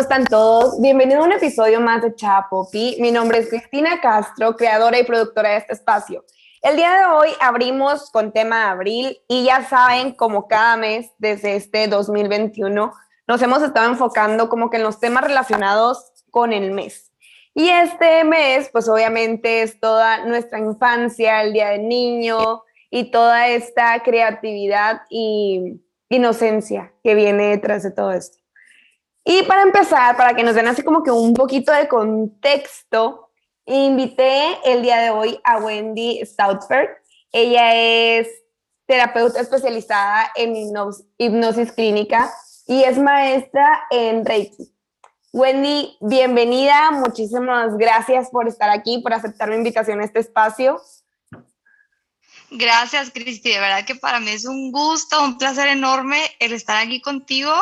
están todos? Bienvenido a un episodio más de Chapopi. Mi nombre es Cristina Castro, creadora y productora de este espacio. El día de hoy abrimos con tema abril y ya saben, como cada mes desde este 2021, nos hemos estado enfocando como que en los temas relacionados con el mes. Y este mes, pues obviamente es toda nuestra infancia, el Día del Niño y toda esta creatividad y inocencia que viene detrás de todo esto. Y para empezar, para que nos den así como que un poquito de contexto, invité el día de hoy a Wendy Stoutford. Ella es terapeuta especializada en hipnosis clínica y es maestra en Reiki. Wendy, bienvenida. Muchísimas gracias por estar aquí, por aceptar la invitación a este espacio. Gracias, Cristi. De verdad que para mí es un gusto, un placer enorme el estar aquí contigo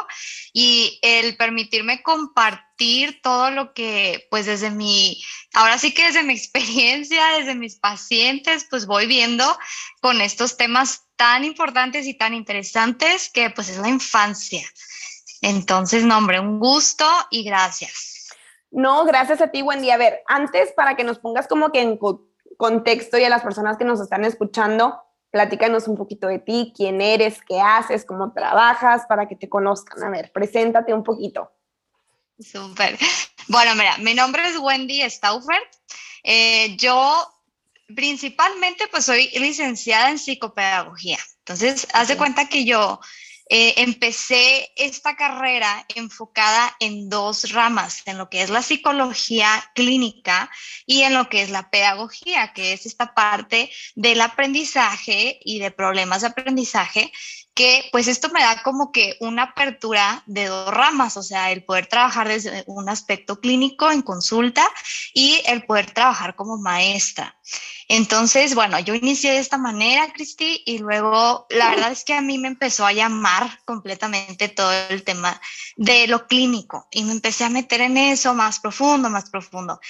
y el permitirme compartir todo lo que, pues desde mi, ahora sí que desde mi experiencia, desde mis pacientes, pues voy viendo con estos temas tan importantes y tan interesantes que pues es la infancia. Entonces, no, hombre, un gusto y gracias. No, gracias a ti, Wendy. A ver, antes para que nos pongas como que en contexto y a las personas que nos están escuchando, platícanos un poquito de ti, quién eres, qué haces, cómo trabajas, para que te conozcan. A ver, preséntate un poquito. Súper. Bueno, mira, mi nombre es Wendy Staufert. Eh, yo principalmente pues soy licenciada en psicopedagogía. Entonces, haz de cuenta que yo eh, empecé esta carrera enfocada en dos ramas, en lo que es la psicología clínica y en lo que es la pedagogía, que es esta parte del aprendizaje y de problemas de aprendizaje que pues esto me da como que una apertura de dos ramas, o sea, el poder trabajar desde un aspecto clínico en consulta y el poder trabajar como maestra. Entonces, bueno, yo inicié de esta manera, Cristi, y luego la verdad es que a mí me empezó a llamar completamente todo el tema de lo clínico y me empecé a meter en eso más profundo, más profundo.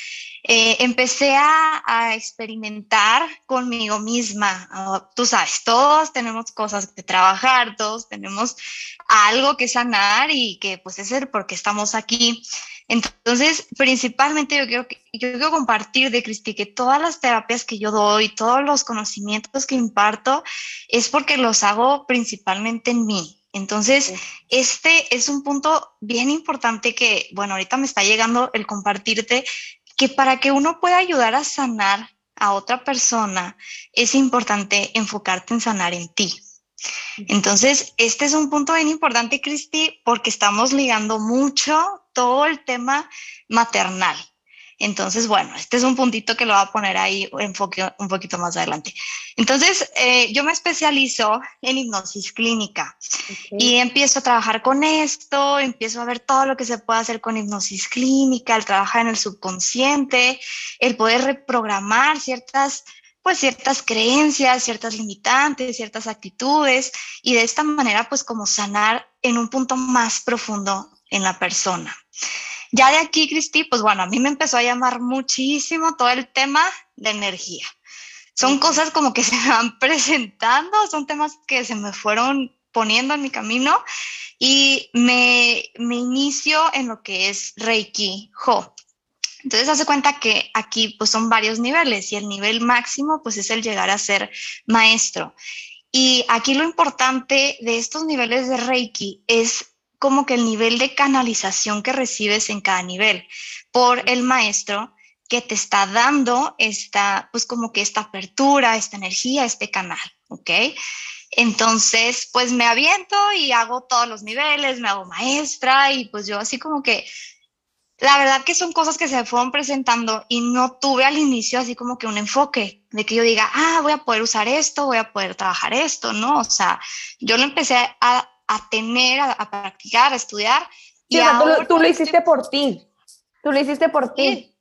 Eh, empecé a, experimentar conmigo misma. Ah, tú sabes, todos tenemos cosas que trabajar, todos tenemos algo que sanar y que pues es el por qué estamos aquí. Entonces, principalmente yo quiero, yo quiero compartir de Cristi que todas las terapias que yo doy, todos los conocimientos que imparto, es porque los hago principalmente en mí. Entonces, este es un punto bien importante que, bueno, ahorita me está llegando el compartirte que para que uno pueda ayudar a sanar a otra persona, es importante enfocarte en sanar en ti. Entonces, este es un punto bien importante, Cristi, porque estamos ligando mucho todo el tema maternal. Entonces, bueno, este es un puntito que lo voy a poner ahí enfoque un poquito más adelante. Entonces, eh, yo me especializo en hipnosis clínica y empiezo a trabajar con esto, empiezo a ver todo lo que se puede hacer con hipnosis clínica, el trabajar en el subconsciente, el poder reprogramar ciertas pues ciertas creencias, ciertas limitantes, ciertas actitudes y de esta manera pues como sanar en un punto más profundo en la persona. Ya de aquí, Cristi, pues bueno, a mí me empezó a llamar muchísimo todo el tema de energía. Son cosas como que se me van presentando, son temas que se me fueron poniendo en mi camino y me, me inicio en lo que es Reiki Ho. Entonces hace cuenta que aquí pues son varios niveles y el nivel máximo pues es el llegar a ser maestro. Y aquí lo importante de estos niveles de Reiki es como que el nivel de canalización que recibes en cada nivel por el maestro que te está dando esta, pues como que esta apertura, esta energía, este canal, ¿ok? Entonces, pues me aviento y hago todos los niveles, me hago maestra y pues yo así como que, la verdad que son cosas que se fueron presentando y no tuve al inicio así como que un enfoque de que yo diga, ah, voy a poder usar esto, voy a poder trabajar esto, ¿no? O sea, yo lo empecé a, a tener, a, practicar, a estudiar. y tú, lo hiciste por ti. Tú lo hiciste por ti.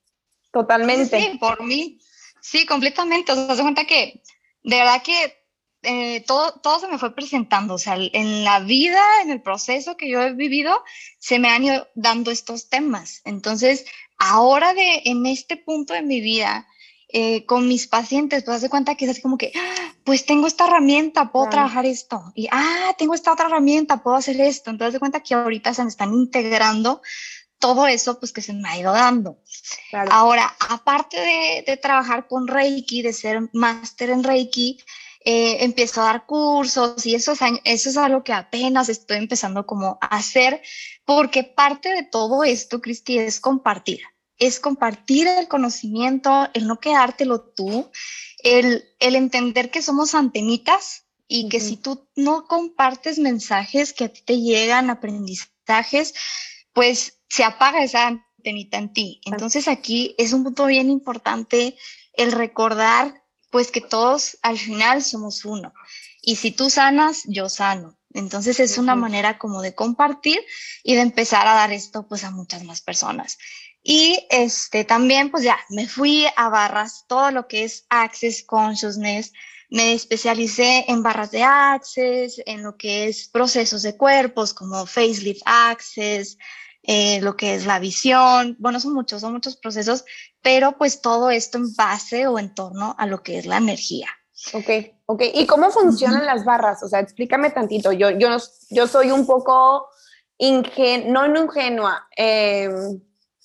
Totalmente. Sí, por mí. Sí, completamente. O sea, se cuenta que de verdad que eh, todo, todo se me fue presentando. O sea, en la vida, en el proceso que yo he vivido, se me han ido dando estos temas. Entonces, ahora de, en este punto de mi vida, eh, con mis pacientes, pues hace cuenta que es así como que, ah, pues tengo esta herramienta, puedo trabajar esto, y ah, tengo esta otra herramienta, puedo hacer esto. Entonces, de cuenta que ahorita se me están integrando todo eso pues que se me ha ido dando. Ahora, aparte de, de, trabajar con Reiki, de ser máster en Reiki, eh, empiezo a dar cursos y eso es, eso es algo que apenas estoy empezando como a hacer, porque parte de todo esto, Cristi, es compartir. Es compartir el conocimiento, el no quedártelo tú, el, el entender que somos antenitas y que si tú no compartes mensajes que a ti te llegan, aprendizajes, pues se apaga esa antenita en ti. Entonces aquí es un punto bien importante el recordar pues que todos al final somos uno. Y si tú sanas, yo sano. Entonces es una manera como de compartir y de empezar a dar esto pues a muchas más personas. Y este también pues ya me fui a barras, todo lo que es Access Consciousness, me especialicé en barras de Access, en lo que es procesos de cuerpos como Facelift Access, eh, lo que es la visión, bueno, son muchos, son muchos procesos, pero pues todo esto en base o en torno a lo que es la energía. Ok, ok. ¿Y cómo funcionan las barras? O sea, explícame tantito. Yo, yo, yo soy un poco ingenua, no ingenua. Em,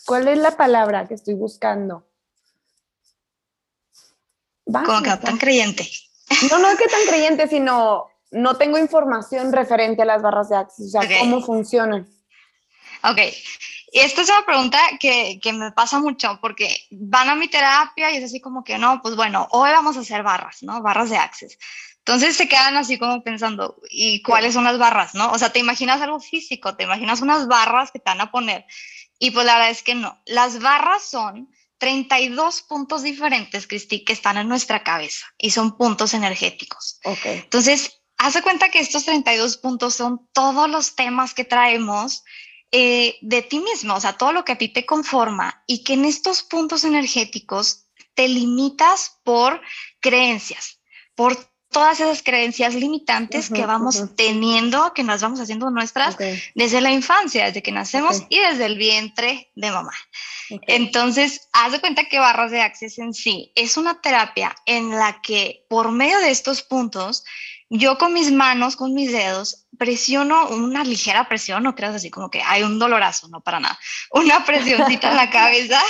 ¿Cuál es la palabra que estoy buscando? Como que tan creyente. No, no es que tan creyente, sino no tengo información referente a las barras de Access, o sea, cómo funcionan. Ok, esta es una pregunta que, que, me pasa mucho porque van a mi terapia y es así como que no, pues bueno, hoy vamos a hacer barras, ¿no? Barras de Access. Entonces se quedan así como pensando, ¿y cuáles son las barras, no? O sea, te imaginas algo físico, te imaginas unas barras que te van a poner. Y pues la verdad es que no. Las barras son 32 puntos diferentes, Cristi, que están en nuestra cabeza y son puntos energéticos. Ok. Entonces, haz de cuenta que estos 32 puntos son todos los temas que traemos eh, de ti mismo, o sea, todo lo que a ti te conforma y que en estos puntos energéticos te limitas por creencias, por todas esas creencias limitantes que vamos teniendo, que nos vamos haciendo nuestras desde la infancia, desde que nacemos y desde el vientre de mamá. Entonces, haz de cuenta que Barras de Access en sí es una terapia en la que por medio de estos puntos yo con mis manos, con mis dedos, presiono una ligera presión, no creas así como que hay un dolorazo, no para nada, una presioncita en la cabeza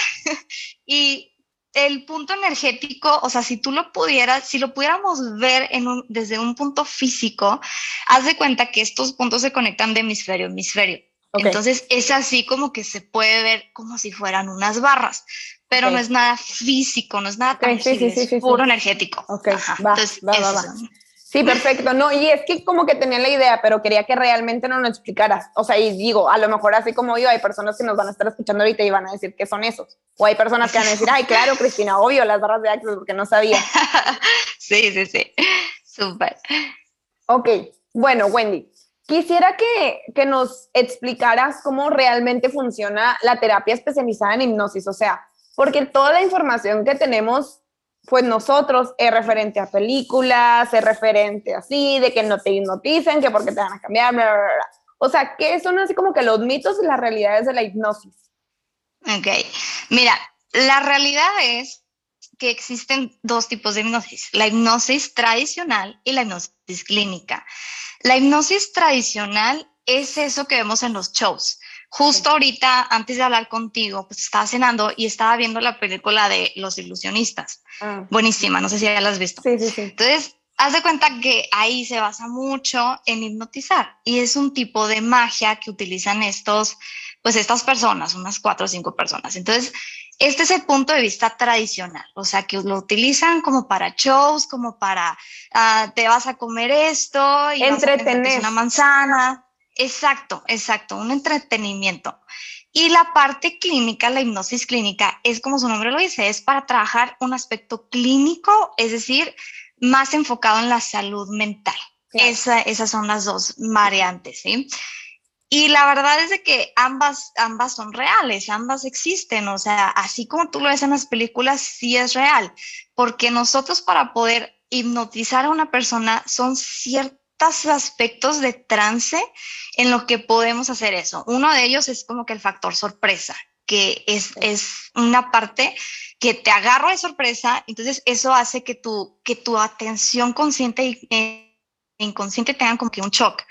y el punto energético, o sea, si tú lo pudieras, si lo pudiéramos ver en un, desde un punto físico, haz de cuenta que estos puntos se conectan de hemisferio a hemisferio. Entonces es así como que se puede ver como si fueran unas barras, pero no es nada físico, no es nada tangible, es puro energético. Entonces, va, va, va. Sí, perfecto. No, y es que como que tenía la idea, pero quería que realmente no nos explicaras. O sea, y digo, a lo mejor así como yo, hay personas que nos van a estar escuchando ahorita y van a decir qué son esos. O hay personas que van a decir, ay, claro, Cristina, obvio, las barras de Access, porque no sabía. sí, sí, sí. Súper. Ok, bueno, Wendy, quisiera que, que nos explicaras cómo realmente funciona la terapia especializada en hipnosis. O sea, porque toda la información que tenemos pues nosotros es referente a películas, es referente así, de que no te hipnoticen, que porque te van a cambiar, bla, bla, bla. O sea, ¿qué son así como que los mitos y las realidades de la hipnosis? Ok, mira, la realidad es que existen dos tipos de hipnosis, la hipnosis tradicional y la hipnosis clínica. La hipnosis tradicional es eso que vemos en los shows, Justo ahorita, antes de hablar contigo, pues estaba cenando y estaba viendo la película de Los Ilusionistas. Ah. Buenísima, no sé si ya la has visto. Sí, sí, sí. Entonces, haz de cuenta que ahí se basa mucho en hipnotizar y es un tipo de magia que utilizan estos, pues estas personas, unas cuatro o cinco personas. Entonces, este es el punto de vista tradicional, o sea, que lo utilizan como para shows, como para, ah, te vas a comer esto y entretener una manzana. Exacto, exacto, un entretenimiento. Y la parte clínica, la hipnosis clínica, es como su nombre lo dice, es para trabajar un aspecto clínico, es decir, más enfocado en la salud mental. esas son las dos variantes, ¿sí? Y la verdad es de que ambas, ambas son reales, ambas existen, o sea, así como tú lo ves en las películas, sí es real, porque nosotros para poder hipnotizar a una persona son ciertos aspectos de trance en lo que podemos hacer eso. Uno de ellos es como que el factor sorpresa, que es, es una parte que te agarro de sorpresa, entonces eso hace que tu, que tu atención consciente e inconsciente tengan como que un shock.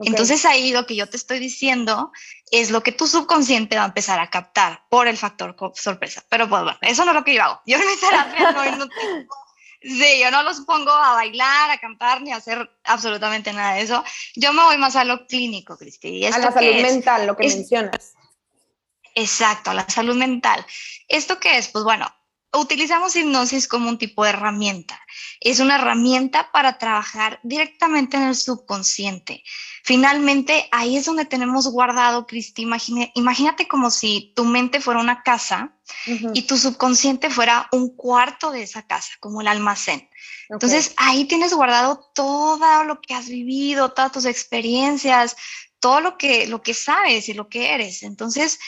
Entonces ahí lo que yo te estoy diciendo es lo que tu subconsciente va a empezar a captar por el factor sorpresa. Pero pues bueno, eso no es lo que yo hago. Yo en mi terapia no, no Sí, yo no los pongo a bailar, a cantar, ni a hacer absolutamente nada de eso. Yo me voy más a lo clínico, Cristi. A la salud mental, lo que mencionas. Exacto, a la salud mental. ¿Esto qué es? Pues bueno, utilizamos hipnosis como un tipo de herramienta. Es una herramienta para trabajar directamente en el subconsciente. Finalmente, ahí es donde tenemos guardado, Cristi. Imagínate como si tu mente fuera una casa y tu subconsciente fuera un cuarto de esa casa, como el almacén. Entonces, ahí tienes guardado todo lo que has vivido, todas tus experiencias, todo lo que, lo que sabes y lo que eres. Entonces,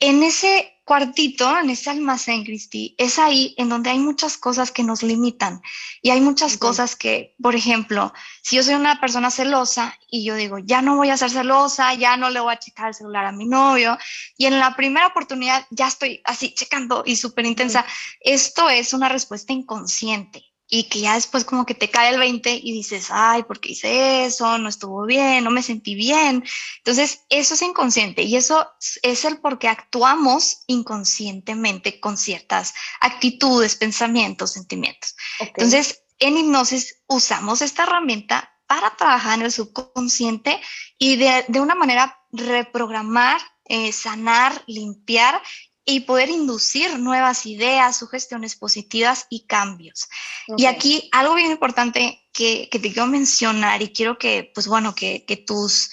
en ese cuartito, en ese almacén, Cristi, es ahí en donde hay muchas cosas que nos limitan. Y hay muchas cosas que, por ejemplo, si yo soy una persona celosa y yo digo, ya no voy a ser celosa, ya no le voy a checar el celular a mi novio, y en la primera oportunidad ya estoy así checando y súper intensa, esto es una respuesta inconsciente y que ya después como que te cae el 20 y dices, ay, ¿por qué hice eso? No estuvo bien, no me sentí bien. Entonces, eso es inconsciente y eso es el por qué actuamos inconscientemente con ciertas actitudes, pensamientos, sentimientos. Entonces, en hipnosis usamos esta herramienta para trabajar en el subconsciente y de, de una manera reprogramar, eh, sanar, limpiar y poder inducir nuevas ideas, sugestiones positivas y cambios. Y aquí algo bien importante que, que, te quiero mencionar y quiero que, pues bueno, que, que tus,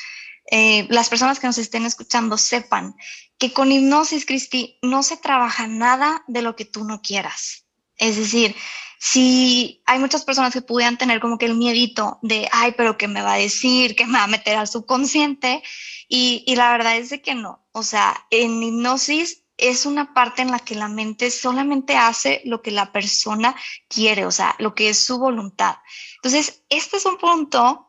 eh, las personas que nos estén escuchando sepan que con hipnosis, Cristi, no se trabaja nada de lo que tú no quieras. Es decir, si hay muchas personas que pudieran tener como que el miedito de, ay, pero ¿qué me va a decir? ¿Qué me va a meter al subconsciente? Y, y la verdad es de que no. O sea, en hipnosis es una parte en la que la mente solamente hace lo que la persona quiere, o sea, lo que es su voluntad. Entonces, este es un punto,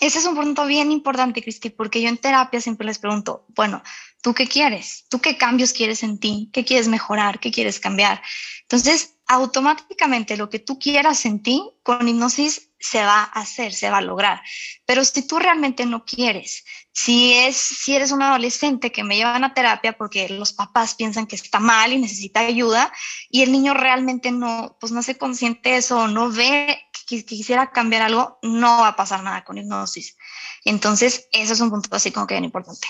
ese es un punto bien importante, Cristi, porque yo en terapia siempre les pregunto, bueno, ¿tú qué quieres? ¿Tú qué cambios quieres en ti? ¿Qué quieres mejorar? ¿Qué quieres cambiar? Entonces, automáticamente lo que tú quieras en ti, con hipnosis se va a hacer, se va a lograr. Pero si tú realmente no quieres, si, es, si eres un adolescente que me llevan a terapia porque los papás piensan que está mal y necesita ayuda y el niño realmente no, pues no se consciente de eso, no ve que, quisiera cambiar algo, no va a pasar nada con hipnosis. Entonces, eso es un punto así como que bien importante.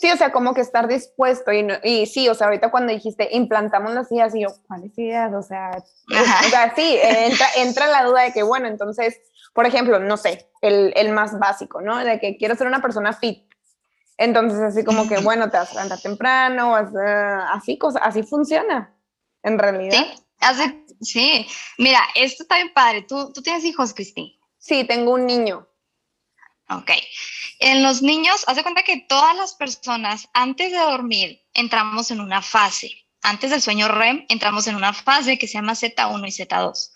Sí, o sea, como que estar dispuesto y, y sí, o sea, ahorita cuando dijiste implantamos las ideas y yo, ¿cuáles ideas? O sea, o sea sí, entra, entra la duda de que, bueno, entonces por ejemplo, no sé, el, el, más básico, ¿no? De que quiero ser una persona fit. Entonces, así como que, bueno, te vas a levantar temprano, vas así, cosa, así funciona, en realidad. Sí, hace, sí. Mira, esto está bien padre. ¿Tú, ¿Tú tienes hijos, Cristi? Sí, tengo un niño. Ok. En los niños, haz de cuenta que todas las personas, antes de dormir, entramos en una fase antes del sueño REM, entramos en una fase que se llama Z1 y Z2.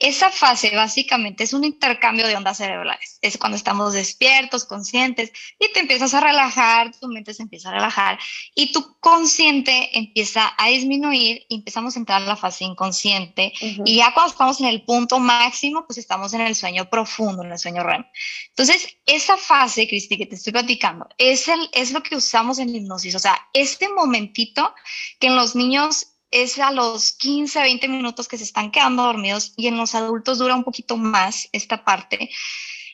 Esa fase básicamente es un intercambio de ondas cerebrales. Es cuando estamos despiertos, conscientes, y te empiezas a relajar, tu mente se empieza a relajar, y tu consciente empieza a disminuir y empezamos a entrar en la fase inconsciente. Y ya cuando estamos en el punto máximo, pues estamos en el sueño profundo, en el sueño REM. Entonces, esa fase, Cristi, que te estoy platicando, es, el, es lo que usamos en hipnosis. O sea, este momentito que en los niños es a los 15, 20 minutos que se están quedando dormidos y en los adultos dura un poquito más esta parte.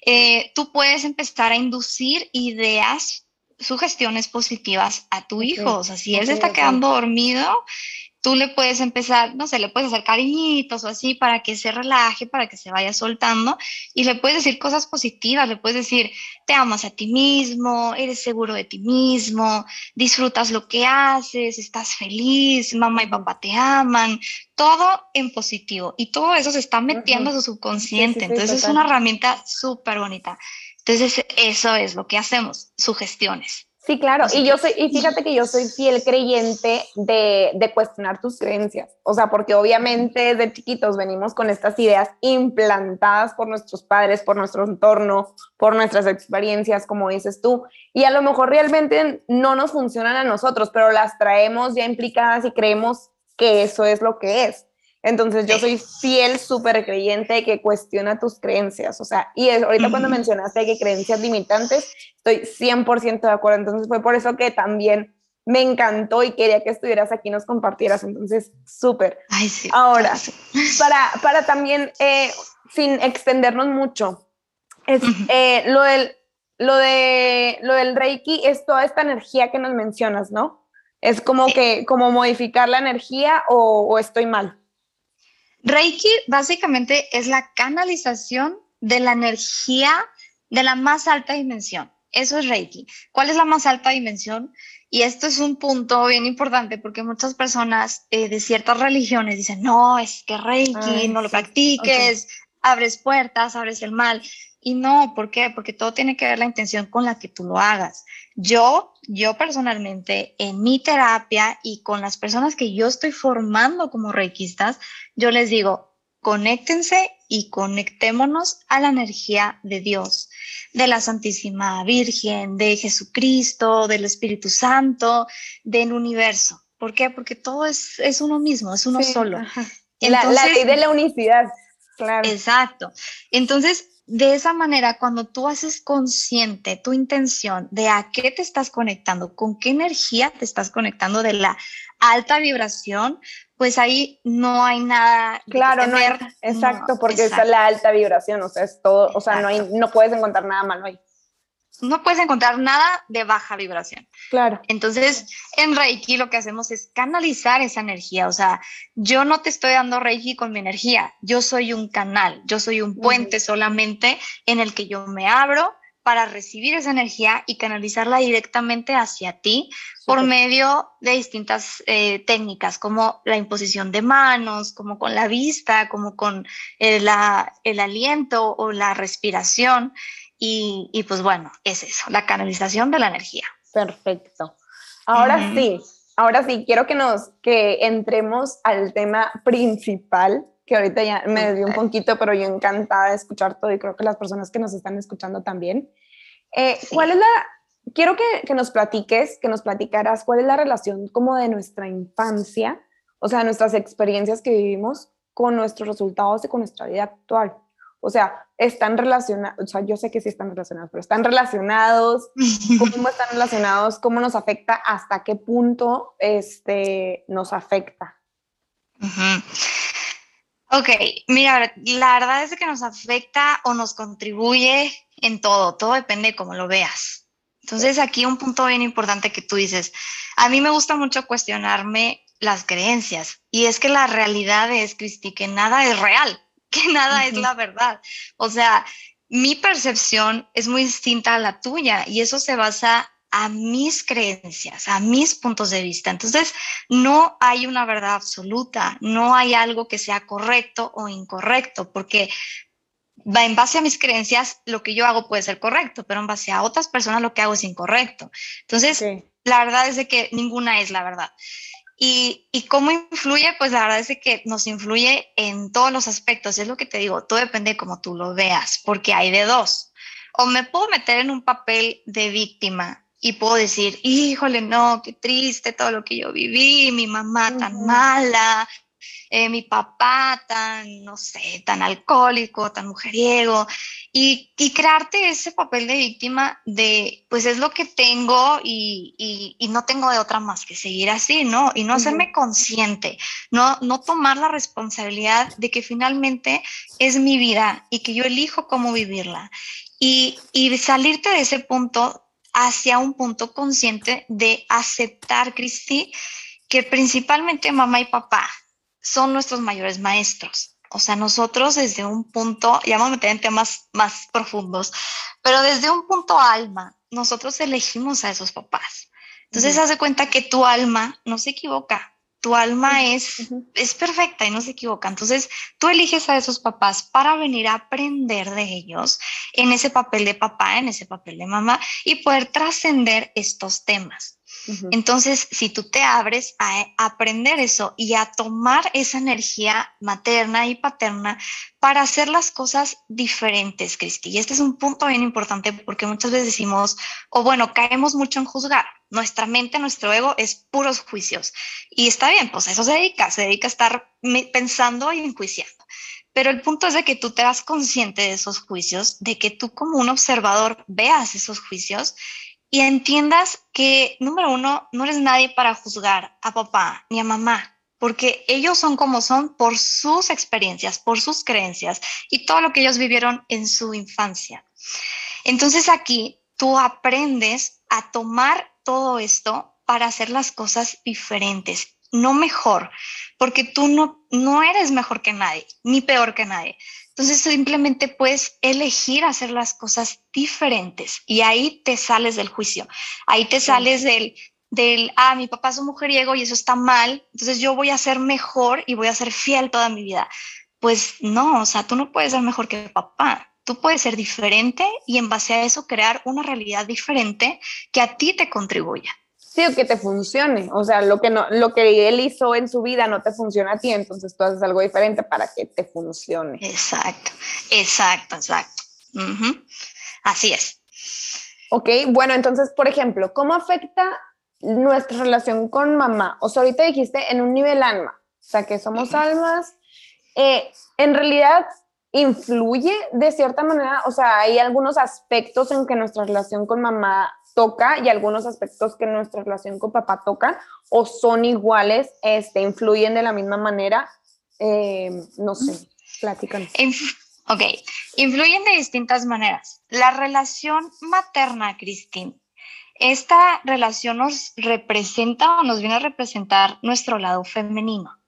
Eh, tú puedes empezar a inducir ideas, sugestiones positivas a tu hijo. O sea, si él se está quedando dormido, tú le puedes empezar, no sé, le puedes hacer cariñitos o así para que se relaje, para que se vaya soltando y le puedes decir cosas positivas, le puedes decir, te amas a ti mismo, eres seguro de ti mismo, disfrutas lo que haces, estás feliz, mamá y papá te aman, todo en positivo y todo eso se está metiendo a su subconsciente, entonces es una herramienta súper bonita. Entonces eso es lo que hacemos, sugestiones. Sí, claro. Y yo soy, y fíjate que yo soy fiel creyente de, de, cuestionar tus creencias. O sea, porque obviamente de chiquitos venimos con estas ideas implantadas por nuestros padres, por nuestro entorno, por nuestras experiencias, como dices tú. Y a lo mejor realmente no nos funcionan a nosotros, pero las traemos ya implicadas y creemos que eso es lo que es. Entonces yo soy fiel, súper creyente que cuestiona tus creencias. O sea, y ahorita cuando mencionaste que creencias limitantes, estoy 100% de acuerdo. Entonces fue por eso que también me encantó y quería que estuvieras aquí y nos compartieras. Entonces, súper. Ahora, para, para también, eh, sin extendernos mucho, es, eh, lo, del, lo, de, lo del Reiki es toda esta energía que nos mencionas, ¿no? Es como que, como modificar la energía o, o estoy mal. Reiki básicamente es la canalización de la energía de la más alta dimensión. Eso es Reiki. ¿Cuál es la más alta dimensión? Y esto es un punto bien importante porque muchas personas eh, de ciertas religiones dicen, no, es que Reiki, no lo practiques, abres puertas, abres el mal. Y no, ¿por qué? Porque todo tiene que ver la intención con la que tú lo hagas. Yo, yo personalmente, en mi terapia y con las personas que yo estoy formando como reikistas, yo les digo, conéctense y conectémonos a la energía de Dios, de la Santísima Virgen, de Jesucristo, del Espíritu Santo, del universo. ¿Por qué? Porque todo es, es uno mismo, es uno solo. la, la ley de la unicidad, claro. Exacto. Entonces, de esa manera, cuando tú haces consciente tu intención de a qué te estás conectando, con qué energía te estás conectando de la alta vibración, pues ahí no hay nada. Claro, no hay, exacto, porque es la alta vibración, o sea, es todo, o sea, no, hay, no puedes encontrar nada malo ahí. No puedes encontrar nada de baja vibración. Claro. Entonces, en Reiki lo que hacemos es canalizar esa energía. O sea, yo no te estoy dando Reiki con mi energía. Yo soy un canal, yo soy un puente solamente en el que yo me abro para recibir esa energía y canalizarla directamente hacia ti por medio de distintas eh, técnicas, como la imposición de manos, como con la vista, como con el, el aliento o la respiración. Y, y, pues bueno, es eso, la canalización de la energía. Perfecto. Ahora sí, ahora sí, quiero que nos, que entremos al tema principal, que ahorita ya me desvió un poquito, pero yo encantada de escuchar todo y creo que las personas que nos están escuchando también. Eh, ¿Cuál es la, quiero que, que, nos platiques, que nos platicaras cuál es la relación como de nuestra infancia, o sea, nuestras experiencias que vivimos con nuestros resultados y con nuestra vida actual. O sea, están relacionados, o sea, yo sé que sí están relacionados, pero están relacionados, cómo están relacionados, cómo nos afecta, hasta qué punto este, nos afecta. Ok, mira, la verdad es que nos afecta o nos contribuye en todo, todo depende de cómo lo veas. Entonces aquí un punto bien importante que tú dices, a mí me gusta mucho cuestionarme las creencias y es que la realidad es, Cristi, que nada es real, que nada es la verdad. O sea, mi percepción es muy distinta a la tuya y eso se basa a mis creencias, a mis puntos de vista. Entonces, no hay una verdad absoluta, no hay algo que sea correcto o incorrecto, porque en base a mis creencias, lo que yo hago puede ser correcto, pero en base a otras personas lo que hago es incorrecto. Entonces, la verdad es de que ninguna es la verdad. Y, y, cómo influye, pues la verdad es que nos influye en todos los aspectos. Es lo que te digo, todo depende de cómo tú lo veas, porque hay de dos. O me puedo meter en un papel de víctima y puedo decir, híjole, no, qué triste todo lo que yo viví, mi mamá tan mala, eh, mi papá tan, no sé, tan alcohólico, tan mujeriego, y, y, crearte ese papel de víctima de, pues es lo que tengo y, y, no tengo de otra más que seguir así, ¿no? Y no hacerme consciente, no, no tomar la responsabilidad de que finalmente es mi vida y que yo elijo cómo vivirla. Y, y salirte de ese punto hacia un punto consciente de aceptar, Cristi, que principalmente mamá y papá son nuestros mayores maestros. O sea, nosotros desde un punto, ya vamos a meter en temas más profundos, pero desde un punto alma, nosotros elegimos a esos papás. Entonces, haz de cuenta que tu alma no se equivoca, tu alma es, es perfecta y no se equivoca. Entonces, tú eliges a esos papás para venir a aprender de ellos en ese papel de papá, en ese papel de mamá y poder trascender estos temas. Entonces, si tú te abres a, aprender eso y a tomar esa energía materna y paterna para hacer las cosas diferentes, Cristi. Y este es un punto bien importante porque muchas veces decimos, o bueno, caemos mucho en juzgar. Nuestra mente, nuestro ego es puros juicios. Y está bien, pues eso se dedica, se dedica a estar pensando y enjuiciando. Pero el punto es de que tú te das consciente de esos juicios, de que tú como un observador veas esos juicios y entiendas que, número uno, no eres nadie para juzgar a papá ni a mamá, porque ellos son como son por sus experiencias, por sus creencias y todo lo que ellos vivieron en su infancia. Entonces aquí tú aprendes a tomar todo esto para hacer las cosas diferentes, no mejor, porque tú no, no eres mejor que nadie, ni peor que nadie. Entonces simplemente puedes elegir hacer las cosas diferentes y ahí te sales del juicio, ahí te sales del, del, ah, mi papá es un mujeriego y eso está mal, entonces yo voy a ser mejor y voy a ser fiel toda mi vida. Pues no, o sea, tú no puedes ser mejor que papá, tú puedes ser diferente y en base a eso crear una realidad diferente que a ti te contribuya sí, que te funcione. O sea, lo que, no, lo que él hizo en su vida no te funciona a ti, entonces tú haces algo diferente para que te funcione. Exacto, exacto, exacto. Así es. Ok, bueno, entonces, por ejemplo, ¿cómo afecta nuestra relación con mamá? O sea, ahorita dijiste en un nivel alma, o sea, que somos almas. Eh, en realidad, influye de cierta manera, o sea, hay algunos aspectos en que nuestra relación con mamá toca y algunos aspectos que nuestra relación con papá tocan o son iguales, este, influyen de la misma manera. Eh, no sé, platican. Ok, influyen de distintas maneras. La relación materna, Cristina, esta relación nos representa o nos viene a representar nuestro lado femenino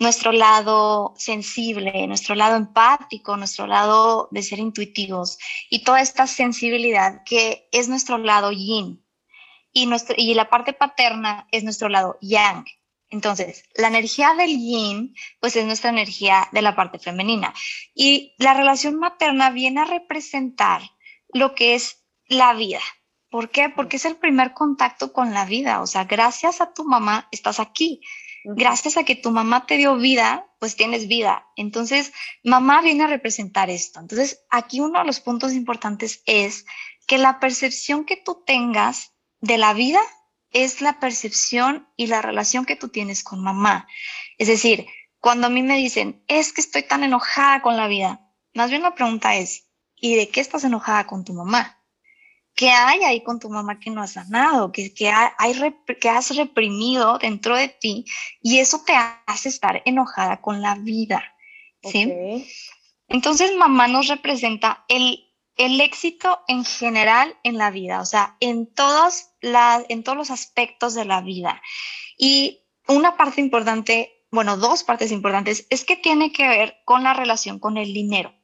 nuestro lado sensible, nuestro lado empático, nuestro lado de ser intuitivos y toda esta sensibilidad que es nuestro lado yin. Y, nuestro, y la parte paterna es nuestro lado yang. Entonces, la energía del yin, pues es nuestra energía de la parte femenina. Y la relación materna viene a representar lo que es la vida. ¿Por qué? Porque es el primer contacto con la vida. O sea, gracias a tu mamá estás aquí gracias a que tu mamá te dio vida, pues tienes vida. Entonces, mamá viene a representar esto. Entonces, aquí uno de los puntos importantes es que la percepción que tú tengas de la vida es la percepción y la relación que tú tienes con mamá. Es decir, cuando a mí me dicen, es que estoy tan enojada con la vida, más bien la pregunta es, ¿y de qué estás enojada con tu mamá? ¿Qué hay ahí con tu mamá que no has sanado? ¿Qué, hay, que has reprimido dentro de ti? Y eso te hace estar enojada con la vida. ¿sí? Entonces, mamá nos representa el, el éxito en general en la vida, o sea, en todos, la, en todos los aspectos de la vida. Y una parte importante, bueno, dos partes importantes, es que tiene que ver con la relación con el dinero.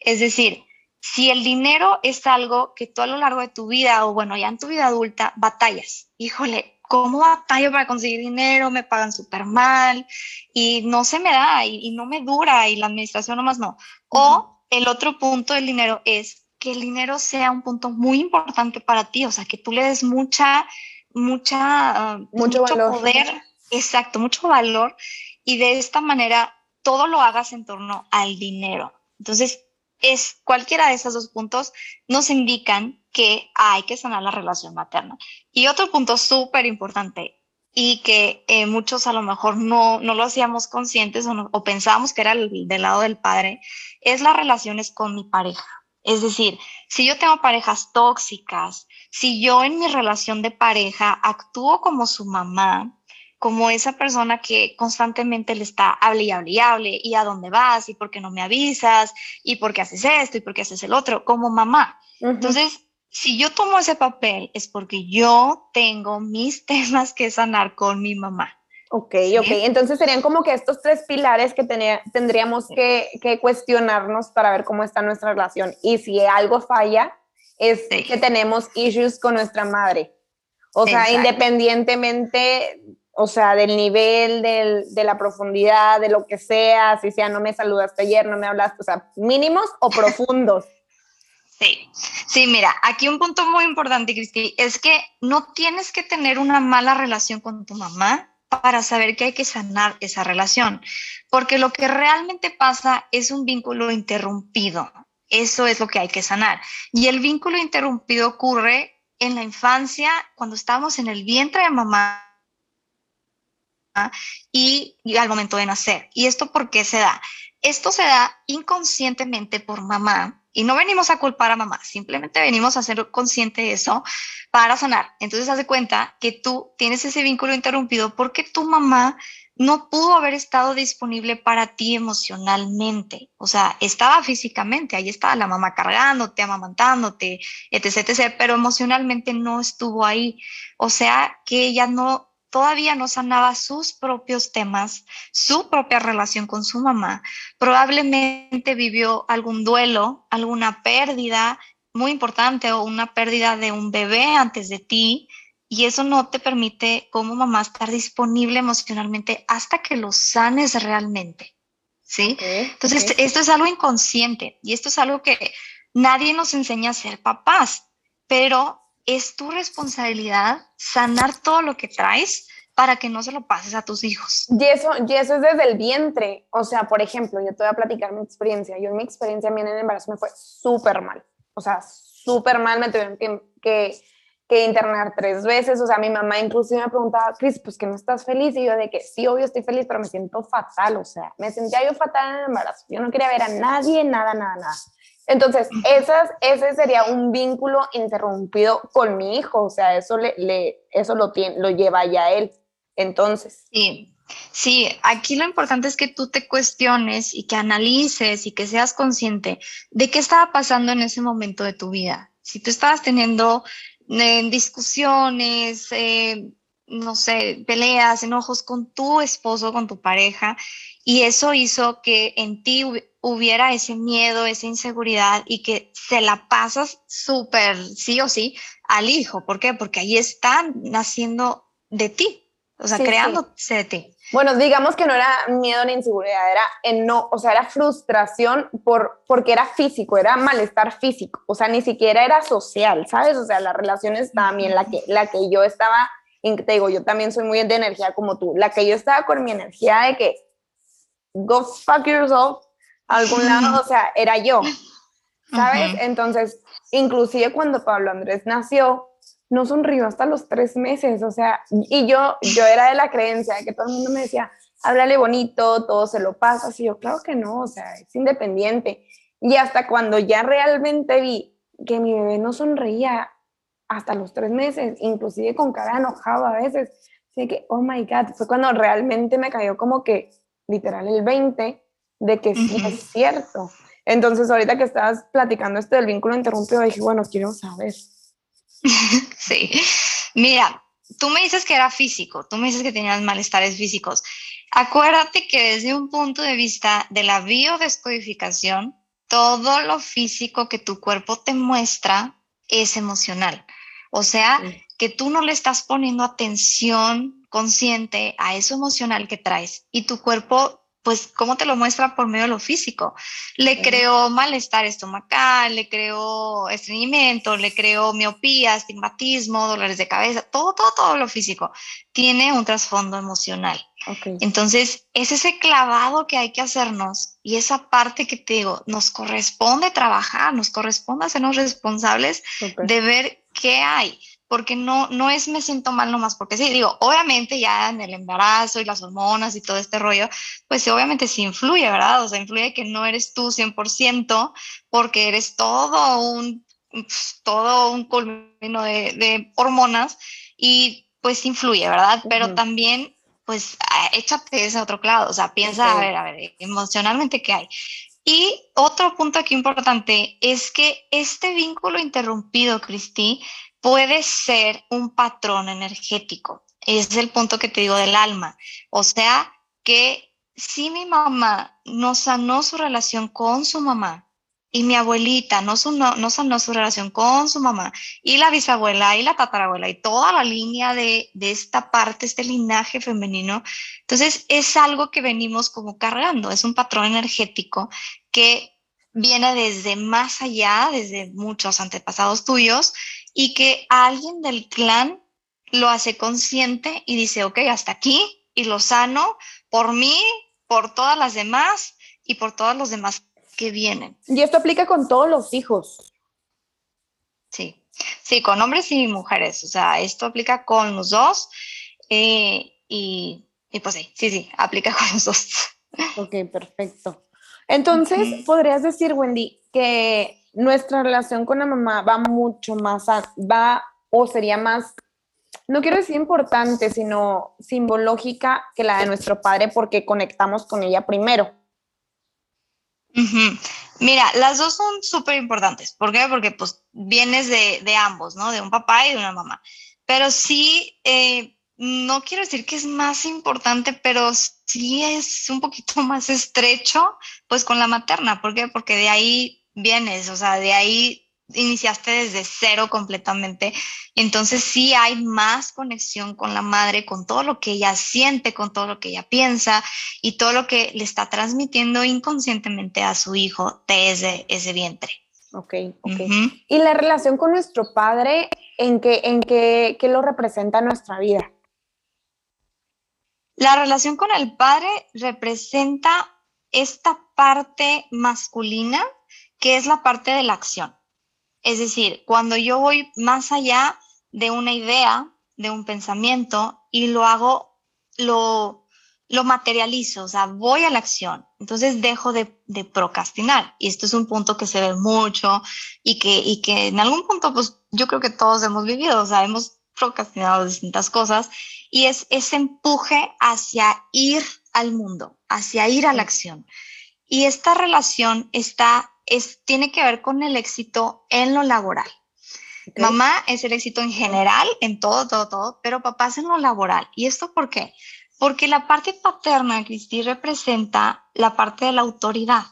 Es decir, si el dinero es algo que tú a lo largo de tu vida o bueno, ya en tu vida adulta batallas, híjole, ¿cómo batallo para conseguir dinero? Me pagan súper mal y no se me da y, no me dura y la administración nomás no. O el otro punto del dinero es que el dinero sea un punto muy importante para ti, o sea, que tú le des mucha, mucha, ah, mucho, poder, exacto, mucho valor y de esta manera todo lo hagas en torno al dinero. Entonces, es cualquiera de esos dos puntos nos indican que hay que sanar la relación materna. Y otro punto súper importante y que eh, muchos a lo mejor no, no lo hacíamos conscientes o, pensábamos que era el, del lado del padre, es las relaciones con mi pareja. Es decir, si yo tengo parejas tóxicas, si yo en mi relación de pareja actúo como su mamá, como esa persona que constantemente le está hable y hable y hable, y a dónde vas, y por qué no me avisas, y por qué haces esto, y por qué haces el otro, como mamá. Entonces, si yo tomo ese papel, es porque yo tengo mis temas que sanar con mi mamá. Ok, ok. Entonces serían como que estos tres pilares que tendríamos que, que, cuestionarnos para ver cómo está nuestra relación. Y si algo falla, es que tenemos issues con nuestra madre. O sea, independientemente o sea, del nivel, del, de la profundidad, de lo que sea, si sea, no me saludaste ayer, no me hablaste, o sea, mínimos o profundos. Sí, Sí, mira, aquí un punto muy importante, Cristi, es que no tienes que tener una mala relación con tu mamá para saber que hay que sanar esa relación, porque lo que realmente pasa es un vínculo interrumpido. Eso es lo que hay que sanar. Y el vínculo interrumpido ocurre en la infancia, cuando estamos en el vientre de mamá y, al momento de nacer. ¿Y esto por qué se da? Esto se da inconscientemente por mamá y no venimos a culpar a mamá, simplemente venimos a ser consciente de eso para sanar. Entonces, haz cuenta que tú tienes ese vínculo interrumpido porque tu mamá no pudo haber estado disponible para ti emocionalmente. O sea, estaba físicamente, ahí estaba la mamá cargándote, amamantándote, etc, etc, pero emocionalmente no estuvo ahí. O sea, que ella no todavía no sanaba sus propios temas, su propia relación con su mamá, probablemente vivió algún duelo, alguna pérdida muy importante o una pérdida de un bebé antes de ti y eso no te permite como mamá estar disponible emocionalmente hasta que lo sanes realmente. ¿Sí? Entonces, esto es algo inconsciente y esto es algo que nadie nos enseña a ser papás, pero es tu responsabilidad sanar todo lo que traes para que no se lo pases a tus hijos. Y eso, y eso es desde el vientre. O sea, por ejemplo, yo te voy a platicar mi experiencia. Yo en mi experiencia en el embarazo me fue súper mal. O sea, súper mal. Me tuvieron que, que, que, internar tres veces. O sea, mi mamá inclusive me preguntaba, Cris, pues que no estás feliz. Y yo de que sí, obvio estoy feliz, pero me siento fatal. O sea, me sentía yo fatal en el embarazo. Yo no quería ver a nadie, nada, nada, nada. Entonces, esas, ese sería un vínculo interrumpido con mi hijo, o sea, eso, le, le eso lo, tiene, lo lleva ya él. Entonces. Sí, sí, aquí lo importante es que tú te cuestiones y que analices y que seas consciente de qué estaba pasando en ese momento de tu vida. Si tú estabas teniendo eh, discusiones, eh, no sé, peleas, enojos con tu esposo, con tu pareja, y eso hizo que en ti hubiera ese miedo, esa inseguridad y que se la pasas súper sí o sí al hijo. ¿Por qué? Porque ahí están naciendo de ti, o sea, creándose de ti. Bueno, digamos que no era miedo ni inseguridad, era en no, o sea, era frustración por, porque era físico, era malestar físico, o sea, ni siquiera era social, ¿sabes? O sea, las relaciones también, la que, la que yo estaba, te digo, yo también soy muy de energía como tú, la que yo estaba con mi energía de que go fuck yourself, algún lado, o sea, era yo, ¿sabes? Entonces, inclusive cuando Pablo Andrés nació, no sonrió hasta los tres meses, o sea, y yo, yo era de la creencia de que todo el mundo me decía, háblale bonito, todo se lo pasa, y yo, claro que no, o sea, es independiente. Y hasta cuando ya realmente vi que mi bebé no sonreía hasta los tres meses, inclusive con cara enojada a veces, así que, oh my God, fue cuando realmente me cayó como que, literal, el 20 de que sí es cierto. Entonces, ahorita que estabas platicando esto del vínculo interrumpido, dije, bueno, quiero saber. sí. Mira, tú me dices que era físico, tú me dices que tenías malestares físicos. Acuérdate que desde un punto de vista de la biodescodificación, todo lo físico que tu cuerpo te muestra es emocional. O sea, que tú no le estás poniendo atención consciente a eso emocional que traes y tu cuerpo pues, ¿cómo te lo muestra por medio de lo físico? Le creó malestar estomacal, le creó estreñimiento, le creó miopía, estigmatismo, dolores de cabeza, todo, todo, todo lo físico. Tiene un trasfondo emocional. Entonces, es ese clavado que hay que hacernos y esa parte que te digo, nos corresponde trabajar, nos corresponde hacernos responsables de ver qué hay porque no, no es me siento mal nomás, porque sí, digo, obviamente ya en el embarazo y las hormonas y todo este rollo, pues obviamente sí influye, ¿verdad? O sea, influye que no eres tú 100% porque eres todo un, pues, todo un culmino de, de hormonas y pues influye, ¿verdad? Pero también, pues, échate ese otro lado, o sea, piensa, a ver, a ver, emocionalmente qué hay. Y otro punto aquí importante es que este vínculo interrumpido, Cristi, puede ser un patrón energético. Es el punto que te digo del alma. O sea, que si mi mamá no sanó su relación con su mamá y mi abuelita no, no sanó su relación con su mamá y la bisabuela y la tatarabuela y toda la línea de, de esta parte, este linaje femenino, entonces es algo que venimos como cargando, es un patrón energético que viene desde más allá, desde muchos antepasados tuyos, y que alguien del clan lo hace consciente y dice, ok, hasta aquí, y lo sano por mí, por todas las demás y por todos los demás que vienen. Y esto aplica con todos los hijos. Sí, sí, con hombres y mujeres. O sea, esto aplica con los dos. Eh, y, pues sí, sí, sí, aplica con los dos. Ok, perfecto. Entonces, podrías decir, Wendy, que nuestra relación con la mamá va mucho más, va o sería más, no quiero decir importante, sino simbológica que la de nuestro padre porque conectamos con ella primero. Mira, las dos son súper importantes. ¿Por qué? Porque pues vienes de, ambos, ¿no? De un papá y de una mamá. Pero sí, eh, no quiero decir que es más importante, pero sí es un poquito más estrecho, pues con la materna. ¿Por qué? Porque de ahí vienes, o sea, de ahí iniciaste desde cero completamente. Entonces sí hay más conexión con la madre, con todo lo que ella siente, con todo lo que ella piensa y todo lo que le está transmitiendo inconscientemente a su hijo desde ese vientre. Ok, ok. ¿Y la relación con nuestro padre, en qué, en qué, qué lo representa en nuestra vida? La relación con el padre representa esta parte masculina que es la parte de la acción. Es decir, cuando yo voy más allá de una idea, de un pensamiento y lo hago, lo, lo materializo, o sea, voy a la acción. Entonces dejo de, procrastinar. Y esto es un punto que se ve mucho y que, y que en algún punto, pues yo creo que todos hemos vivido, o sea, hemos procrastinado distintas cosas y es ese empuje hacia ir al mundo, hacia ir a la acción. Y esta relación está, es, tiene que ver con el éxito en lo laboral. Mamá es el éxito en general, en todo, todo, todo, pero papá es en lo laboral. ¿Y esto por qué? Porque la parte paterna, Cristi, representa la parte de la autoridad,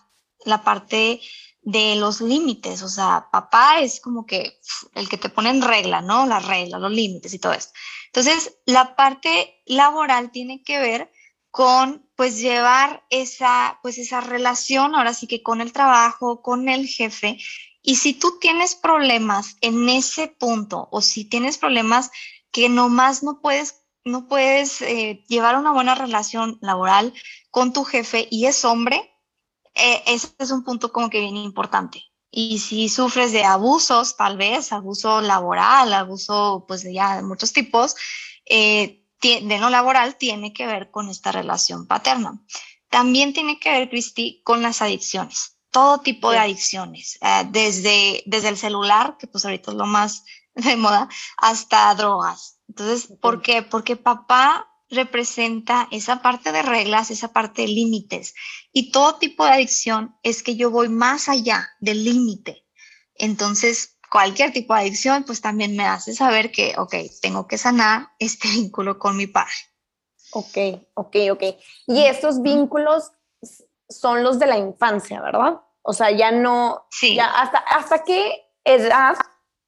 la parte de los límites. O sea, papá es como que el que te pone en regla, ¿no? Las reglas, los límites y todo esto. Entonces, la parte laboral tiene que ver con pues llevar esa pues esa relación ahora sí que con el trabajo, con el jefe y si tú tienes problemas en ese punto o si tienes problemas que nomás no puedes no puedes eh, llevar una buena relación laboral con tu jefe y es hombre, eh, ese es un punto como que bien importante. Y si sufres de abusos, tal vez, abuso laboral, abuso pues de ya de muchos tipos, eh, de no laboral, tiene que ver con esta relación paterna. También tiene que ver, Cristi, con las adicciones, todo tipo de adicciones, eh, desde, desde el celular, que pues ahorita es lo más de moda, hasta drogas. Entonces, ¿por qué? Porque papá representa esa parte de reglas, esa parte de límites. Y todo tipo de adicción es que yo voy más allá del límite. Entonces, cualquier tipo de adicción, pues también me hace saber que, ok, tengo que sanar este vínculo con mi padre. Ok, ok, ok. Y estos vínculos son los de la infancia, ¿verdad? O sea, ya no, sí. ya hasta, hasta qué edad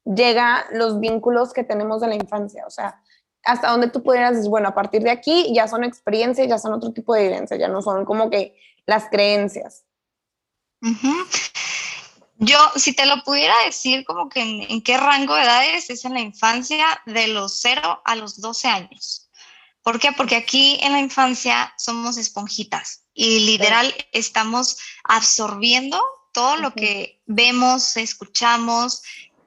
llega los vínculos que tenemos de la infancia. O sea, hasta donde tú pudieras decir, bueno, a partir de aquí ya son experiencias, ya son otro tipo de vivencias, ya no son como que las creencias. Yo, si te lo pudiera decir, como que en, qué rango de edades es en la infancia de los 0 a los 12 años. ¿Por qué? Porque aquí en la infancia somos esponjitas y literal estamos absorbiendo todo lo que vemos, escuchamos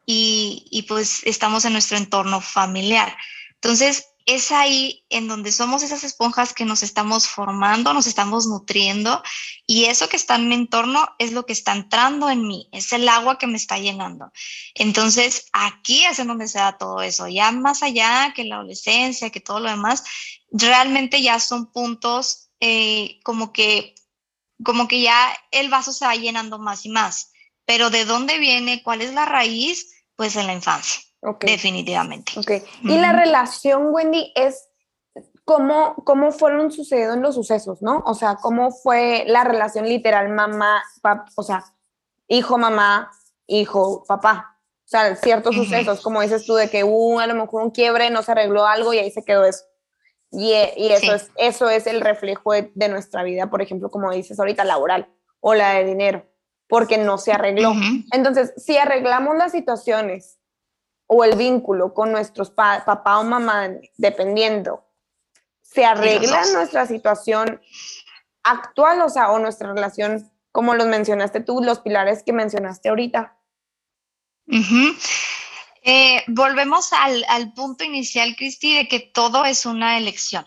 y, y pues estamos en nuestro entorno familiar. Entonces, es ahí en donde somos esas esponjas que nos estamos formando, nos estamos nutriendo y eso que está en mi entorno es lo que está entrando en mí, es el agua que me está llenando. Entonces, aquí es en donde se da todo eso, ya más allá que la adolescencia, que todo lo demás, realmente ya son puntos eh, como que como que ya el vaso se va llenando más y más. Pero ¿de dónde viene? ¿Cuál es la raíz? Pues en la infancia. Definitivamente. Okay. Y la relación, Wendy, es cómo, cómo fueron sucediendo los sucesos, ¿no? O sea, cómo fue la relación literal mamá, o sea, hijo, mamá, hijo, papá. O sea, ciertos sucesos, como dices tú, de que hubo a lo mejor un quiebre, no se arregló algo y ahí se quedó eso. Y, y eso, es, eso es el reflejo de, de, nuestra vida, por ejemplo, como dices ahorita, laboral o la de dinero. porque no se arregló. Entonces, si arreglamos las situaciones o el vínculo con nuestros papá o mamá, dependiendo, se arregla nuestra situación actual, o sea, o nuestra relación, como los mencionaste tú, los pilares que mencionaste ahorita. Eh, volvemos al, punto inicial, Cristi, de que todo es una elección.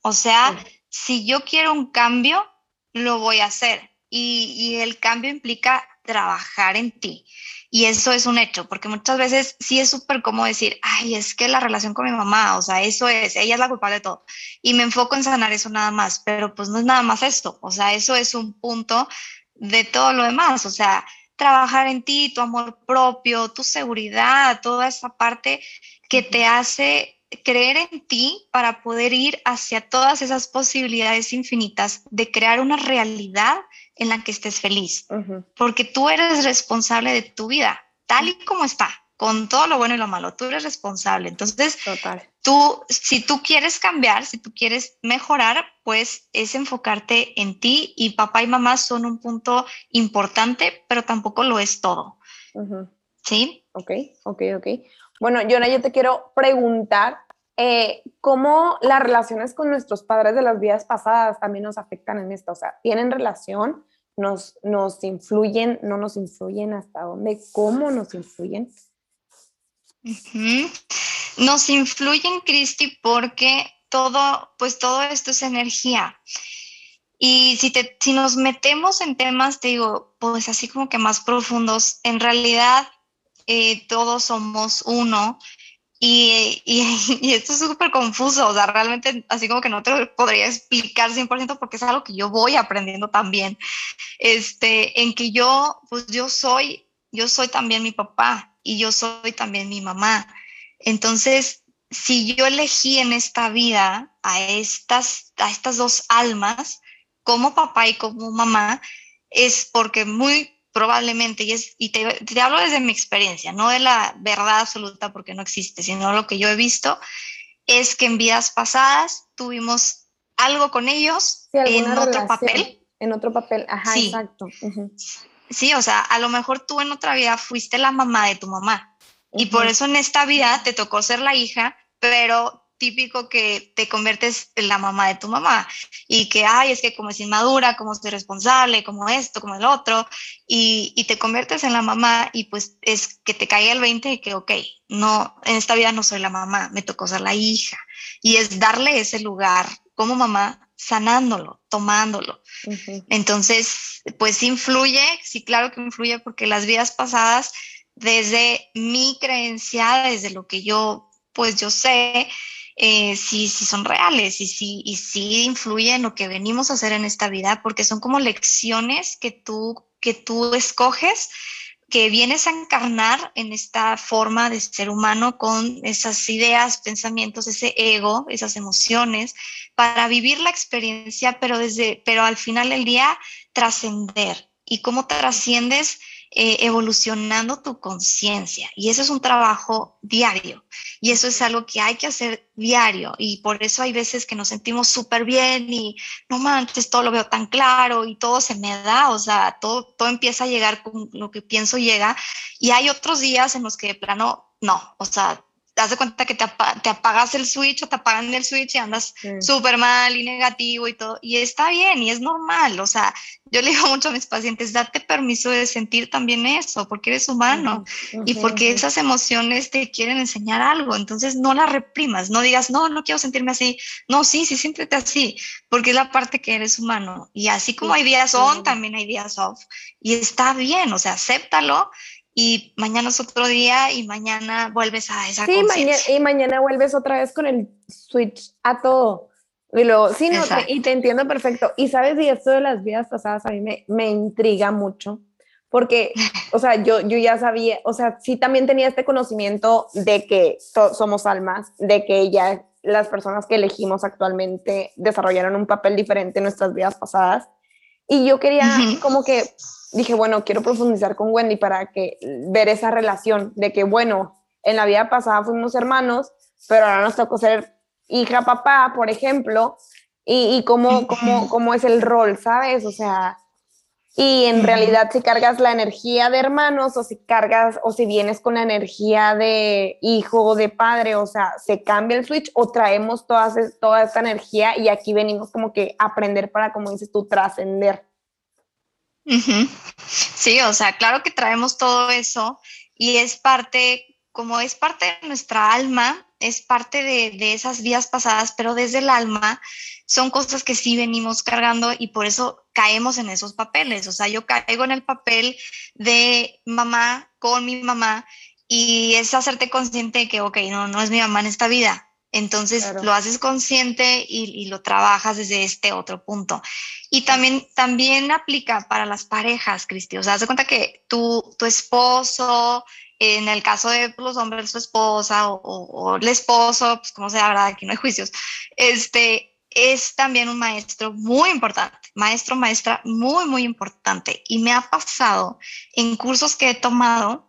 O sea, si yo quiero un cambio, lo voy a hacer. y el cambio implica trabajar en ti. Y eso es un hecho, porque muchas veces sí es súper cómodo decir, ay, es que la relación con mi mamá, o sea, eso es, ella es la culpable de todo. Y me enfoco en sanar eso nada más, pero pues no es nada más esto, o sea, eso es un punto de todo lo demás, o sea, trabajar en ti, tu amor propio, tu seguridad, toda esa parte que te hace creer en ti para poder ir hacia todas esas posibilidades infinitas de crear una realidad en la que estés feliz, porque tú eres responsable de tu vida, tal y como está, con todo lo bueno y lo malo, tú eres responsable. Entonces, tú, si tú quieres cambiar, si tú quieres mejorar, pues es enfocarte en ti y papá y mamá son un punto importante, pero tampoco lo es todo. ¿Sí? Ok, ok, ok. Bueno, Yona, yo te quiero preguntar eh, cómo las relaciones con nuestros padres de las vidas pasadas también nos afectan en esto. O sea, ¿tienen relación? ¿Nos, nos influyen? ¿No nos influyen? ¿Hasta dónde? ¿Cómo nos influyen? Nos influyen, Cristi, porque todo, pues todo esto es energía. Y si, te, si nos metemos en temas, te digo, pues así como que más profundos, en realidad eh, todos somos uno y, esto es súper confuso, o sea, realmente así como que no te podría explicar 100% porque es algo que yo voy aprendiendo también, este, en que yo, pues yo soy, yo soy también mi papá y yo soy también mi mamá. Entonces, si yo elegí en esta vida a estas, a estas dos almas, como papá y como mamá, es porque muy probablemente, y, es, y te, te, hablo desde mi experiencia, no de la verdad absoluta porque no existe, sino lo que yo he visto, es que en vidas pasadas tuvimos algo con ellos en otro papel. En otro papel, ajá, exacto. Sí, o sea, a lo mejor tú en otra vida fuiste la mamá de tu mamá y por eso en esta vida te tocó ser la hija, pero típico que te conviertes en la mamá de tu mamá y que, ay, es que como es inmadura, como soy responsable, como esto, como el otro, y, y, te conviertes en la mamá y pues es que te cae el 20 y que, ok, no, en esta vida no soy la mamá, me tocó ser la hija. Y es darle ese lugar como mamá, sanándolo, tomándolo. Entonces, pues influye, sí, claro que influye porque las vidas pasadas, desde mi creencia, desde lo que yo, pues yo sé, eh, si, son reales y si, y si influyen en lo que venimos a hacer en esta vida, porque son como lecciones que tú, que tú escoges que vienes a encarnar en esta forma de ser humano con esas ideas, pensamientos, ese ego, esas emociones, para vivir la experiencia, pero desde, pero al final del día trascender. ¿Y cómo trasciendes? Eh, evolucionando tu conciencia. Y eso es un trabajo diario. Y eso es algo que hay que hacer diario. Y por eso hay veces que nos sentimos súper bien y no manches, todo lo veo tan claro y todo se me da. O sea, todo, todo empieza a llegar con lo que pienso llega. Y hay otros días en los que de plano, no. O sea, te das cuenta que te, apagas el switch o te apagan el switch y andas súper mal y negativo y todo. Y está bien y es normal. O sea, yo le digo mucho a mis pacientes, date permiso de sentir también eso, porque eres humano y porque esas emociones te quieren enseñar algo. Entonces no las reprimas, no digas, no, no quiero sentirme así. No, sí, sí, siéntete así, porque es la parte que eres humano. Y así como hay días on, también hay días off. Y está bien, o sea, acéptalo y mañana es otro día y mañana vuelves a esa sí, y mañana vuelves otra vez con el switch a todo. Y luego, sí, no, y te entiendo perfecto. Y sabes, y esto de las vidas pasadas a mí me, me intriga mucho, porque, o sea, yo, yo ya sabía, o sea, sí también tenía este conocimiento de que somos almas, de que ya las personas que elegimos actualmente desarrollaron un papel diferente en nuestras vidas pasadas. Y yo quería como que dije, bueno, quiero profundizar con Wendy para que ver esa relación de que, bueno, en la vida pasada fuimos hermanos, pero ahora nos tocó ser hija, papá, por ejemplo, y, y cómo, cómo, cómo es el rol, ¿sabes? O sea, Y en realidad si cargas la energía de hermanos o si cargas o si vienes con la energía de hijo o de padre, o sea, se cambia el switch o traemos toda, toda esta energía y aquí venimos como que aprender para, como dices tú, trascender. Sí, o sea, claro que traemos todo eso y es parte, como es parte de nuestra alma, es parte de, de esas vidas pasadas, pero desde el alma son cosas que sí venimos cargando y por eso caemos en esos papeles. O sea, yo caigo en el papel de mamá con mi mamá y es hacerte consciente de que, ok, no, no es mi mamá en esta vida. Entonces lo haces consciente y, lo trabajas desde este otro punto. Y también, también aplica para las parejas, Cristi. O sea, haz de cuenta que tu, tu esposo, en el caso de los hombres, su esposa o, o, el esposo, pues como sea, ¿verdad? Aquí no hay juicios. Este, es también un maestro muy importante, maestro, maestra muy, muy importante. Y me ha pasado en cursos que he tomado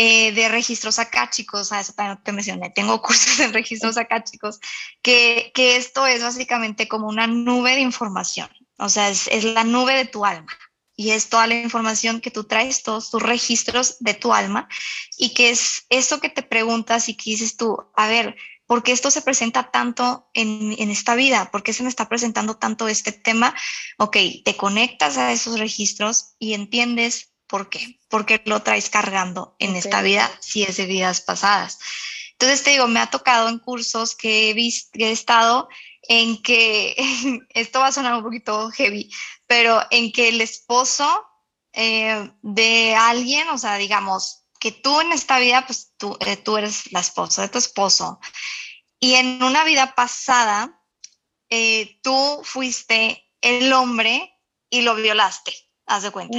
eh, de registros acá, chicos, a eso también te mencioné, tengo cursos en registros acá, chicos, que, que esto es básicamente como una nube de información, o sea, es, es la nube de tu alma y es toda la información que tú traes, todos tus registros de tu alma, y que es eso que te preguntas y que dices tú, a ver, ¿por qué esto se presenta tanto en, en, esta vida? ¿Por qué se me está presentando tanto este tema? Ok, te conectas a esos registros y entiendes por qué, por qué lo traes cargando en esta vida si es de vidas pasadas. Entonces te digo, me ha tocado en cursos que he, visto, que he estado en que, esto va a sonar un poquito heavy, pero en que el esposo eh, de alguien, o sea, digamos, que tú en esta vida, pues tú, eh, tú eres la esposa de tu esposo. Y en una vida pasada, eh, tú fuiste el hombre y lo violaste, haz de cuenta.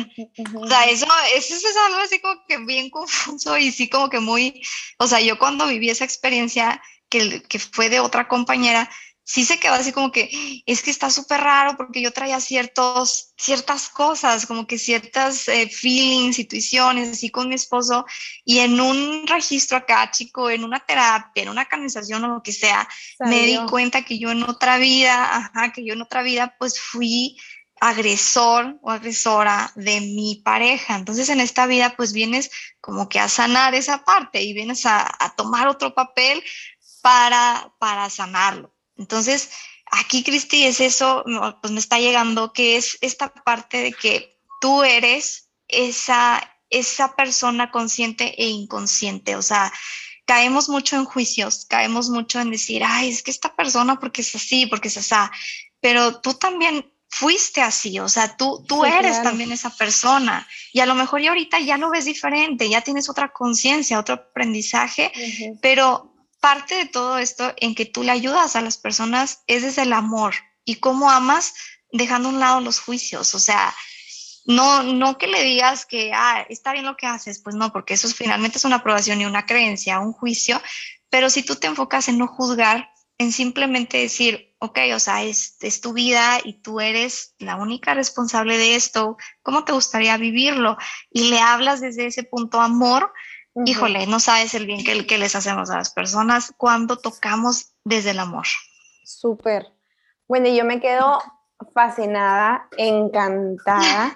O sea, eso, eso, es algo así como que bien confuso y sí como que muy, o sea, yo cuando viví esa experiencia que, que fue de otra compañera, sí se quedó así como que es que está súper raro porque yo traía ciertos, ciertas cosas, como que ciertas eh, feelings, intuiciones, así con mi esposo, y en un registro acá, chico, en una terapia, en una canalización o lo que sea, me di cuenta que yo en otra vida, ajá, que yo en otra vida, pues fui agresor o agresora de mi pareja. Entonces en esta vida pues vienes como que a sanar esa parte y vienes a, tomar otro papel para, para sanarlo. Entonces, aquí, Cristi, es eso, pues me está llegando, que es esta parte de que tú eres esa, esa persona consciente e inconsciente, o sea, caemos mucho en juicios, caemos mucho en decir, ay, es que esta persona porque es así, porque es así, pero tú también fuiste así, o sea, tú, tú eres también esa persona. Y a lo mejor ya ahorita ya lo ves diferente, ya tienes otra conciencia, otro aprendizaje, pero parte de todo esto en que tú le ayudas a las personas es desde el amor y cómo amas dejando a un lado los juicios. O sea, no, no que le digas que, ah, está bien lo que haces, pues no, porque eso finalmente es una aprobación y una creencia, un juicio, pero si tú te enfocas en no juzgar, en simplemente decir, ok, o sea, es, es tu vida y tú eres la única responsable de esto, ¿cómo te gustaría vivirlo? Y le hablas desde ese punto amor, Híjole, no sabes el bien que, que, les hacemos a las personas cuando tocamos desde el amor. Súper. Bueno, yo me quedo fascinada, encantada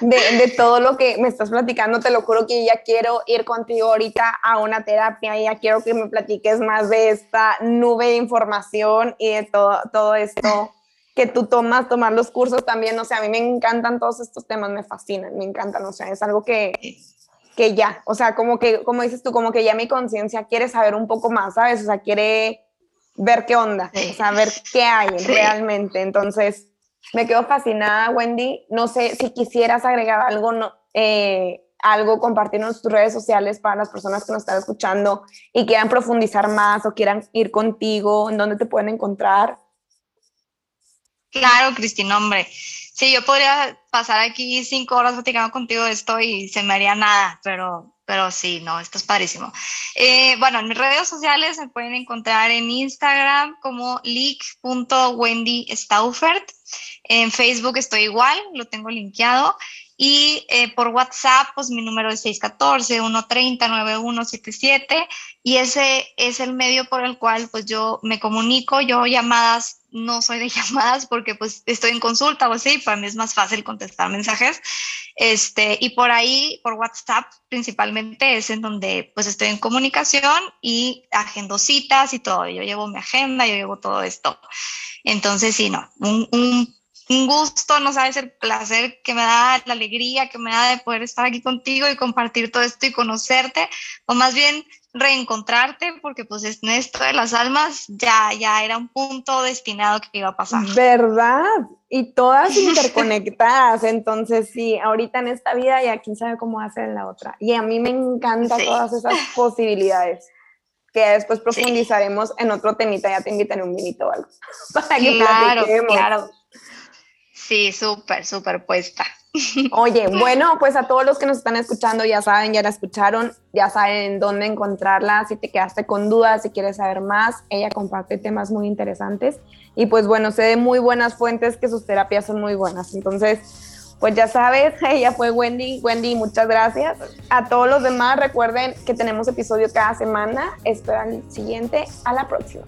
de, de, todo lo que me estás platicando. Te lo juro que ya quiero ir contigo ahorita a una terapia y ya quiero que me platiques más de esta nube de información y de todo, todo esto que tú tomas, tomar los cursos también. O sea, a mí me encantan todos estos temas, me fascinan, me encantan. O sea, es algo que que ya, o sea, como que, como dices tú, como que ya mi conciencia quiere saber un poco más, ¿sabes? O sea, quiere ver qué onda, o sea, ver qué hay realmente. Entonces, me quedo fascinada, Wendy. No sé si quisieras agregar algo, no, eh, algo, compartirnos tus redes sociales para las personas que nos están escuchando y quieran profundizar más o quieran ir contigo, en dónde te pueden encontrar. Claro, Cristina, hombre. Sí, yo podría pasar aquí cinco horas platicando contigo de esto y se me haría nada, pero, pero sí, no, esto es padrísimo. Eh, bueno, en mis redes sociales se pueden encontrar en Instagram como leak.wendystaufert. En Facebook estoy igual, lo tengo linkeado. Y eh, por WhatsApp, pues mi número es 614-130-9177 y ese es el medio por el cual pues yo me comunico, yo llamadas no soy de llamadas porque pues estoy en consulta o así, para mí es más fácil contestar mensajes. Este, y por ahí, por WhatsApp principalmente es en donde pues estoy en comunicación y agendo citas y todo. Yo llevo mi agenda, yo llevo todo esto. Entonces, sí, no, un, un un gusto, no sabes el placer que me da, la alegría que me da de poder estar aquí contigo y compartir todo esto y conocerte, o más bien reencontrarte, porque pues en esto de las almas ya, ya era un punto destinado que iba a pasar. ¿Verdad? Y todas interconectadas, entonces sí, ahorita en esta vida ya quién sabe cómo hacer en la otra. Y a mí me encantan todas esas posibilidades que después profundizaremos en otro temita, ya te invitaré un vinito o algo. Para que claro, claro. Sí, súper, súper puesta. Oye, bueno, pues a todos los que nos están escuchando ya saben, ya la escucharon, ya saben dónde encontrarla, si te quedaste con dudas, si quieres saber más, ella comparte temas muy interesantes y pues bueno, sé de muy buenas fuentes que sus terapias son muy buenas. Entonces, pues ya sabes, ella fue Wendy. Wendy, muchas gracias. A todos los demás, recuerden que tenemos episodio cada semana. Esperan el siguiente. A la próxima.